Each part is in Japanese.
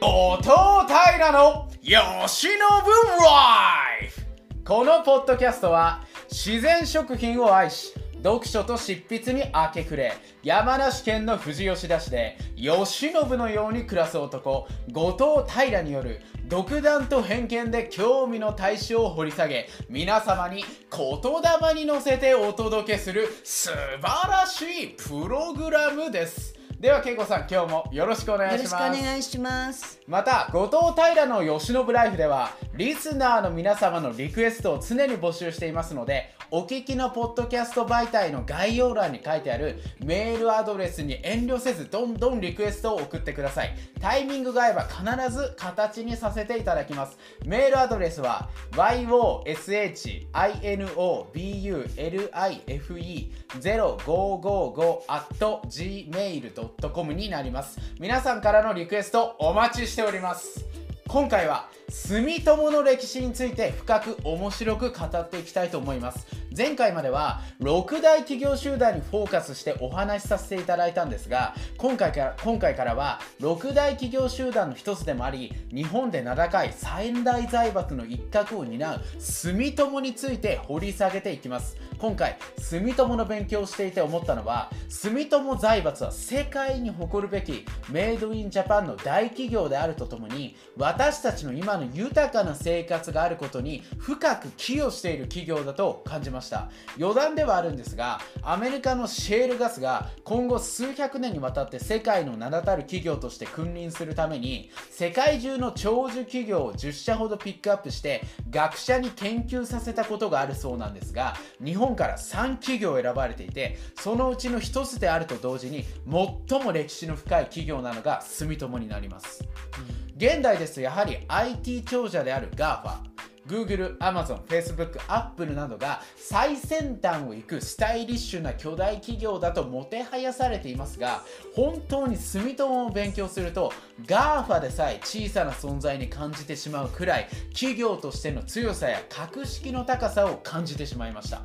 後藤平のよしのぶライフ。このポッドキャストは自然食品を愛し読書と執筆に明け暮れ山梨県の富士吉田市で慶喜のように暮らす男後藤平による独断と偏見で興味の対象を掘り下げ皆様に言霊に乗せてお届けする素晴らしいプログラムです。ではけいこさん今日もよろしくお願いします。よろしくお願いします。また後藤平の吉野ライフではリスナーの皆様のリクエストを常に募集していますのでお聞きのポッドキャスト媒体の概要欄に書いてあるメールアドレスに遠慮せずどんどんリクエストを送ってください。タイミングが合えば必ず形にさせていただきます。メールアドレスは yoshinobulife0555-gmail.com になります。皆さんからのリクエストお待ちしております。今回は住友の歴史について深く面白く語っていきたいと思います。前回までは6大企業集団にフォーカスしてお話しさせていただいたんですが今回から今回からは6大企業集団の一つでもあり日本で名高い三大財閥の一角を担う住友について掘り下げていきます。今回住友の勉強をしていて思ったのは住友財閥は世界に誇るべきメイドインジャパンの大企業であるとともに私たちの今の豊かな生活があることに深く寄与している企業だと感じました。余談ではあるんですがアメリカのシェールガスが今後数百年にわたって世界の名だたる企業として君臨するために世界中の長寿企業を10社ほどピックアップして学者に研究させたことがあるそうなんですが日本本から3企業選ばれていてそのうちの1つであると同時に最も歴史の深い企業なのが住友になります、現代ですとやはり IT 長者である GAFA Google、Amazon、Facebook、Apple などが最先端を行くスタイリッシュな巨大企業だともてはやされていますが本当に住友を勉強すると GAFA でさえ小さな存在に感じてしまうくらい企業としての強さや格式の高さを感じてしまいました。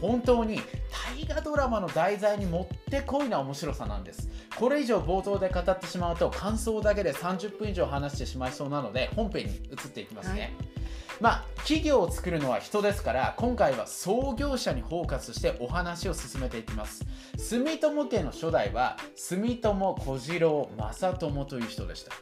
本当に大河ドラマの題材にもってこいな面白さなんです。これ以上冒頭で語ってしまうと感想だけで30分以上話してしまいそうなので本編に移っていきますね、はい。まあ、企業を作るのは人ですから今回は創業者にフォーカスしてお話を進めていきます。住友家の初代は住友小次郎正友という人でした。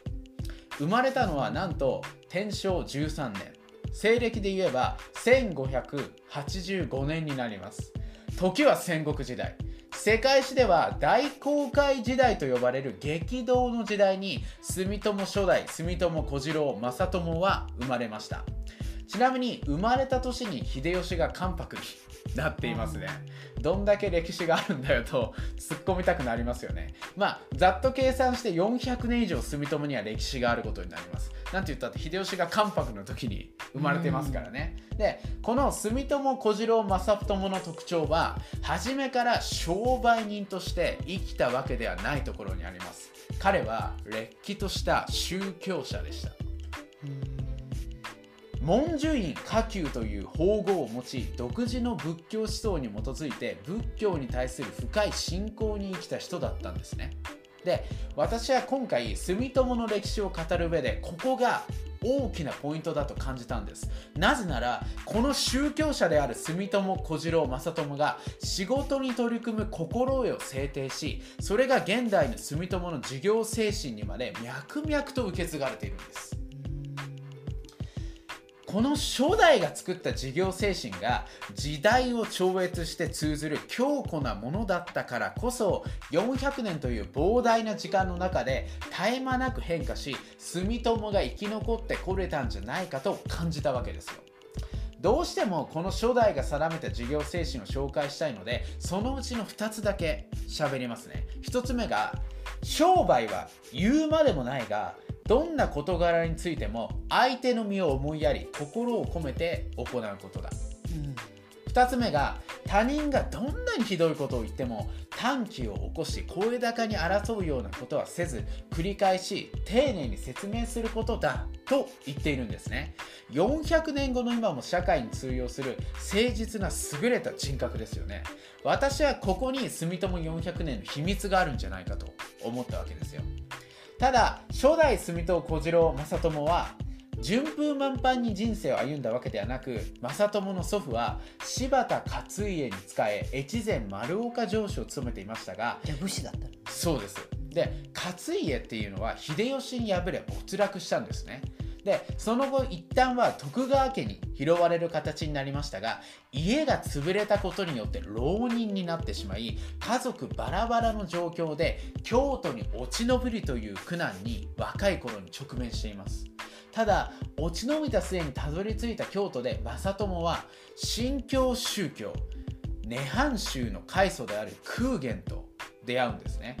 生まれたのはなんと天正13年西暦で言えば1585年になります。時は戦国時代。世界史では大航海時代と呼ばれる激動の時代に住友初代住友小次郎正友は生まれました。ちなみに生まれた年に秀吉が関白に。なっていますね。どんだけ歴史があるんだよと突っ込みたくなりますよね。まあ、ざっと計算して400年以上住友には歴史があることになります。なんて言ったって秀吉が関白の時に生まれてますからね。で、この住友小次郎正友の特徴は、初めから商売人として生きたわけではないところにあります。彼はれっきとした宗教者でした。文殊院下級という法号を持ち独自の仏教思想に基づいて仏教に対する深い信仰に生きた人だったんですね。で私は今回住友の歴史を語る上でここが大きなポイントだと感じたんです。なぜならこの宗教者である住友小次郎正友が仕事に取り組む心得を制定しそれが現代の住友の事業精神にまで脈々と受け継がれているんです。この初代が作った事業精神が時代を超越して通ずる強固なものだったからこそ400年という膨大な時間の中で絶え間なく変化し住友が生き残ってこれたんじゃないかと感じたわけですよ。どうしてもこの初代が定めた事業精神を紹介したいのでそのうちの2つだけ喋りますね1つ目が商売は言うまでもないがどんな事柄についても相手の身を思いやり心を込めて行うことだ、うん、2つ目が他人がどんなにひどいことを言っても短気を起こし声高に争うようなことはせず繰り返し丁寧に説明することだと言っているんですね。400年後の今も社会に通用する誠実な優れた人格ですよね。私はここに住友400年の秘密があるんじゃないかと思ったわけですよただ初代住戸小次郎正友は順風満帆に人生を歩んだわけではなく正友の祖父は柴田勝家に仕え越前丸岡城主を務めていましたがじゃあ武士だったの。そうです。で勝家っていうのは秀吉に敗れ没落したんですねでその後一旦は徳川家に拾われる形になりましたが家が潰れたことによって浪人になってしまい家族バラバラの状況で京都に落ち延びるという苦難に若い頃に直面しています。ただ落ち延びた末にたどり着いた京都で正友は新教宗教涅槃宗の開祖である空元と出会うんですね。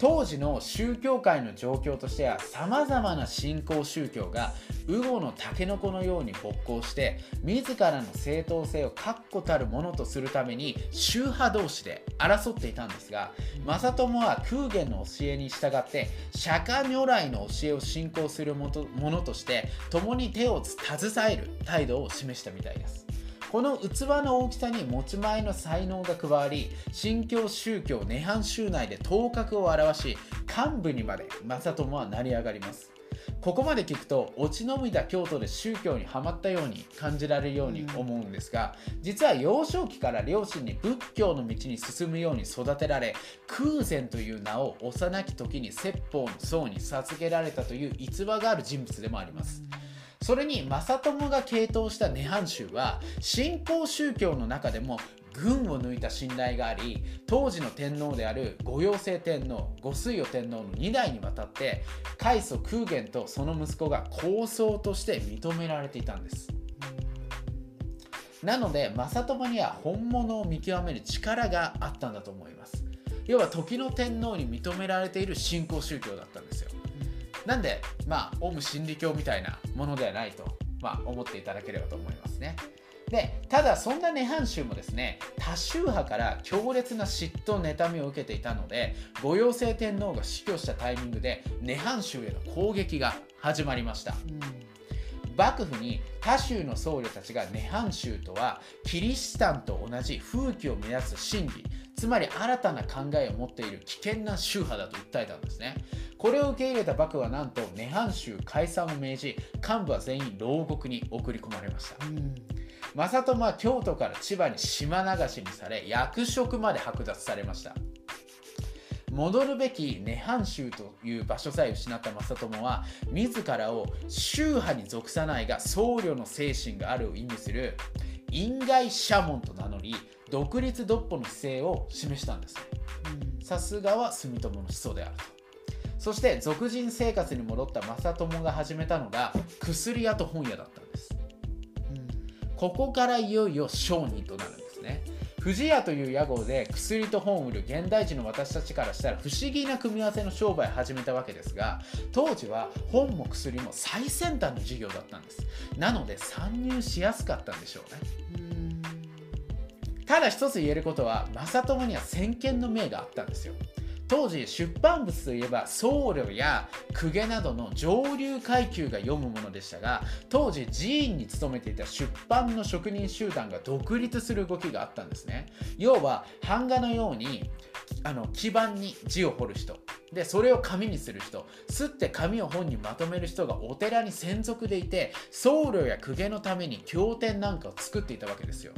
当時の宗教界の状況としてはさまざまな新興宗教がウゴのタケノコのように勃興して自らの正当性を確固たるものとするために宗派同士で争っていたんですが正友は空元の教えに従って釈迦如来の教えを信仰するものとして共に手を携える態度を示したみたいです。この器の大きさに持ち前の才能が加わり新教宗教涅槃宗内で頭角を現し幹部にまで正友は成り上がりますここまで聞くと落ち延びた京都で宗教にはまったように感じられるように思うんですが、実は幼少期から両親に仏教の道に進むように育てられ空前という名を幼き時に説法の僧に授けられたという逸話がある人物でもあります。それに正友が傾倒した涅槃宗は新興宗教の中でも群を抜いた信頼があり当時の天皇である五陽性天皇五水与天皇の2代にわたって開祖空元とその息子が構想として認められていたんです。なので正友には本物を見極める力があったんだと思います。要は時の天皇に認められている新興宗教だったんですよ。なんで、まあ、オウム真理教みたいなものではないと、まあ、思っていただければと思いますね。でただそんな涅槃宗もですね多宗派から強烈な嫉妬妬みを受けていたので五陽性天皇が死去したタイミングで涅槃宗への攻撃が始まりました。うん幕府に他州の僧侶たちが涅槃宗とはキリシタンと同じ風紀を目指す真理つまり新たな考えを持っている危険な宗派だと訴えたんですね。これを受け入れた幕府はなんと涅槃宗解散を命じ幹部は全員牢獄に送り込まれました、正友は京都から千葉に島流しにされ役職まで剥奪されました。戻るべき涅槃宗という場所さえ失った正友は自らを宗派に属さないが僧侶の精神があるを意味する因外社門と名乗り独立独歩の姿勢を示したんです。さすがは住友の思想であると。そして俗人生活に戻った正友が始めたのが薬屋と本屋だったんです、うん、ここからいよいよ商人となる。んですね不二家という屋号で薬と本を売る現代人の私たちからしたら不思議な組み合わせの商売を始めたわけですが当時は本も薬も最先端の事業だったんです。なので参入しやすかったんでしょうね。ただ一つ言えることは正友には先見の明があったんですよ当時出版物といえば僧侶や公家などの上流階級が読むものでしたが当時寺院に勤めていた出版の職人集団が独立する動きがあったんですね。要は版画のようにあの基板に字を彫る人。でそれを紙にする人。すって紙を本にまとめる人がお寺に専属でいて僧侶や公家のために経典なんかを作っていたわけですよ。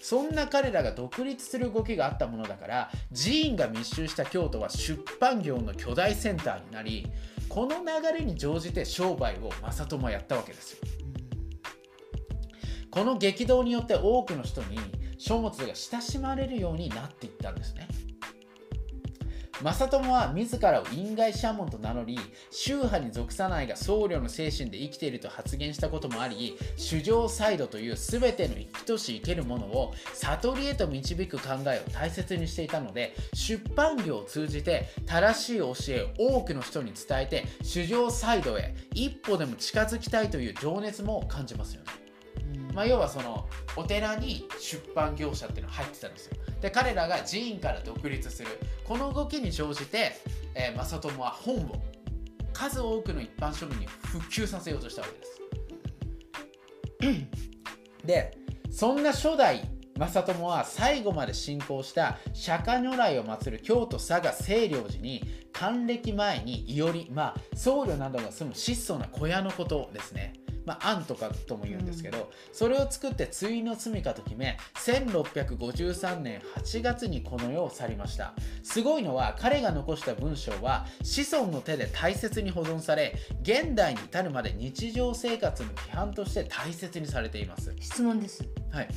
そんな彼らが独立する動きがあったものだから寺院が密集した京都は出版業の巨大センターになりこの流れに乗じて商売を正友はやったわけですよ。この激動によって多くの人に書物が親しまれるようになっていったんですね。正友は自らを因外社門と名乗り宗派に属さないが僧侶の精神で生きていると発言したこともあり主情サイドという全ての生きとし生けるものを悟りへと導く考えを大切にしていたので出版業を通じて正しい教えを多くの人に伝えて主情サイドへ一歩でも近づきたいという情熱も感じますよね。まあ、要はそのお寺に出版業者っていうのが入ってたんですよで彼らが寺院から独立する。この動きに乗じて、えー、正友は本を数多くの一般庶民に普及させようとしたわけです。でそんな初代正友は最後まで信仰した釈迦如来を祀る京都佐賀清涼寺に還暦前にいおり、まあ、僧侶などが住む質素な小屋のことですね。まあ、案とかとも言うんですけど、うん、それを作って対の住みかと決め1653年8月にこの世を去りました。すごいのは彼が残した文章は子孫の手で大切に保存され現代に至るまで日常生活の規範として大切にされています。質問です。はい。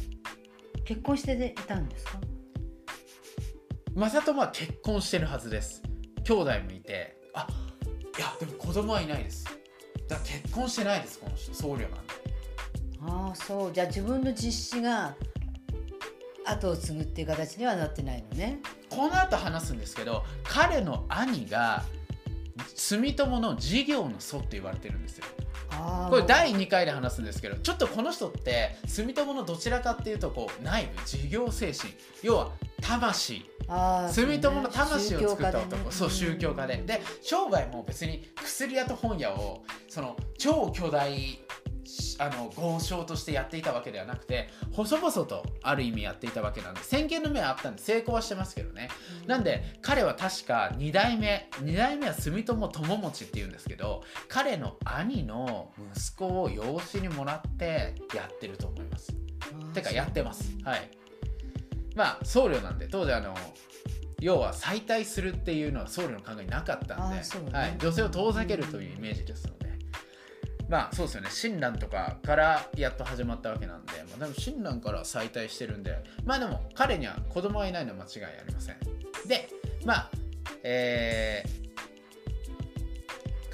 結婚していたんですか？正友は結婚してるはずです。兄弟もいて。あいやでも子供はいないですだから結婚してないですこの人僧侶なんでああそう。じゃあ自分の実子が後を継ぐっていう形にはなってないのね。この後話すんですけど彼の兄が住友の事業の祖って言われてるんですよ。これ第2回で話すんですけどちょっとこの人って住友のどちらかっていうとこう内部事業精神。要は魂住友の魂を作った男。そう、ね,、宗教家で。で商売も別に薬屋と本屋をその超巨大あの豪商としてやっていたわけではなくて細々とある意味やっていたわけなんで先見の目はあったんで成功はしてますけどね、うん、なんで彼は確か2代目2代目は住友友持っていうんですけど彼の兄の息子を養子にもらってやってると思います。てかやってます。はいまあ僧侶なんで当時あの要は再退するっていうのは僧侶の考えなかったんで、ね、はい、女性を遠ざけるというイメージですので、まあそうですよね。親鸞とかからやっと始まったわけなんで、まあ、でも親鸞から再退してるんでまあでも彼には子供がいないのは間違いありません。でまあえー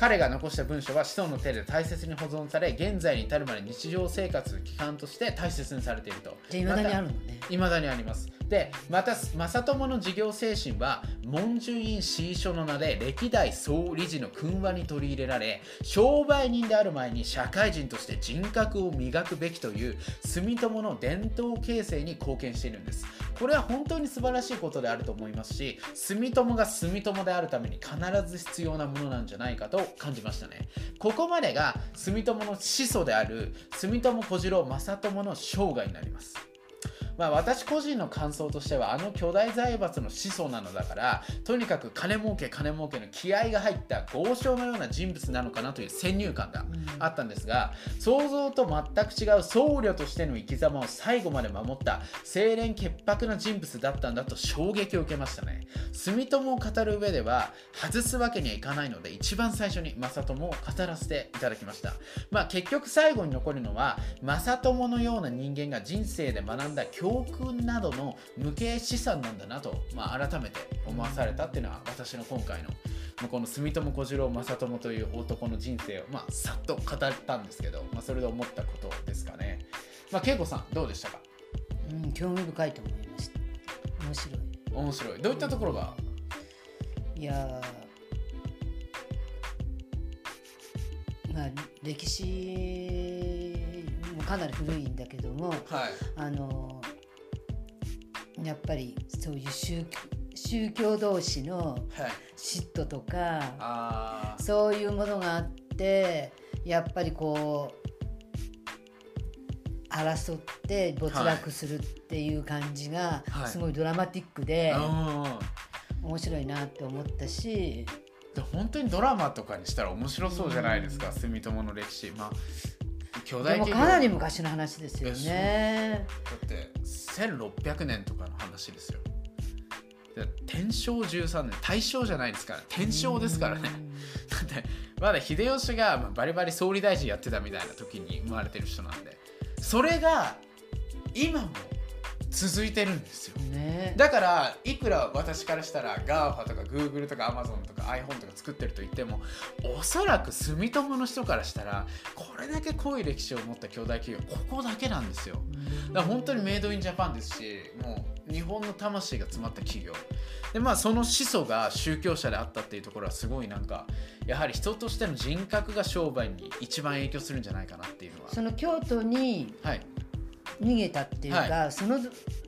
彼が残した文書は子孫の手で大切に保存され現在に至るまで日常生活の基幹として大切にされていると。いまだにあるのね。いまだにあります。でまた正友の事業精神は文殊院史書の名で歴代総理事の訓話に取り入れられ商売人である前に社会人として人格を磨くべきという住友の伝統形成に貢献しているんです。これは本当に素晴らしいことであると思いますし住友が住友であるために必ず必要なものなんじゃないかと感じましたね。ここまでが住友の始祖である住友小次郎正友の生涯になります。まあ、私個人の感想としてはあの巨大財閥の始祖なのだからとにかく金儲け金儲けの気合が入った豪商のような人物なのかなという先入観があったんですが、想像と全く違う僧侶としての生き様を最後まで守った清廉潔白な人物だったんだと衝撃を受けましたね。住友を語る上では外すわけにはいかないので一番最初に正友を語らせていただきました。まあ結局最後に残るのは正友のような人間が人生で学んだ教教訓などの無形資産なんだなと、まあ、改めて思わされたっていうのは私の今回のこの住友小次郎正友という男の人生を、まあ、さっと語ったんですけど、まあ、それで思ったことですかね。まあ、恵子さんどうでしたか？うん、興味深いと思いました。面白い。面白い。どういったところが、いやまあ、歴史もかなり古いんだけども、はい、あのやっぱりそういう宗宗教同士の嫉妬とか、はい、そういうものがあってやっぱりこう争って没落するっていう感じがすごいドラマティックで、面白いなって思ったし。本当にドラマとかにしたら面白そうじゃないですか、住友の歴史。まあ巨大でもかなり昔の話ですよね。だって1600年とかの話ですよ。天正13年。大正じゃないですから天正ですからね。だってまだ秀吉がバリバリ総理大臣やってたみたいな時に生まれてる人なんで。それが今も続いてるんですよ、ね、だからいくら私からしたら GAFA とか Google とか Amazon とか iPhone とか作ってると言ってもおそらく住友の人からしたらこれだけ濃い歴史を持った巨大企業ここだけなんですよ。だから本当にメイドインジャパンですしもう日本の魂が詰まった企業。でまあその始祖が宗教者であったっていうところはすごいなんかやはり人としての人格が商売に一番影響するんじゃないかなっていうのは。その京都に、はい。逃げたっていうか、はい、その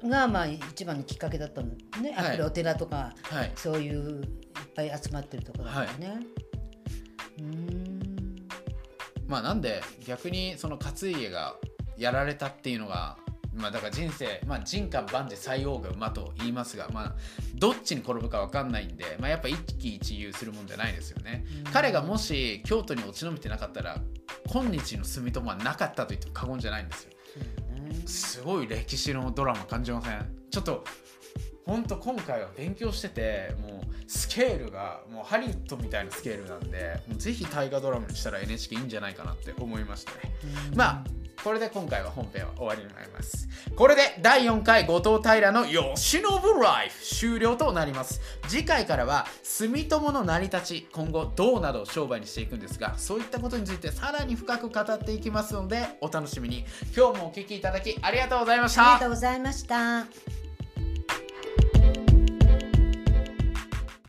がまあ一番のきっかけだったのね、やっぱりお寺とか、はい、そういういっぱい集まってるところだからね。はい、うんまあなんで逆にその勝家がやられたっていうのがまあ、だから人生、まあ、人か万事最王が馬と言いますが、まあ、どっちに転ぶか分かんないんで、まあ、やっぱ一喜一憂するもんじゃないですよね。彼がもし京都に落ち延びてなかったら今日の住友はなかったと言っても過言じゃないんですよ。すごい歴史のドラマ感じません？ちょっと本当今回は勉強しててもうスケールがもうハリウッドみたいなスケールなんでもうぜひ大河ドラマにしたら NHK いいんじゃないかなって思いましたね。まあこれで今回は本編は終わりになります。これで第4回後藤平の慶喜ライフ終了となります。次回からは住友の成り立ち、今後どうなどを商売にしていくんですが、そういったことについてさらに深く語っていきますのでお楽しみに。今日もお聴きいただきありがとうございました。ありがとうございました。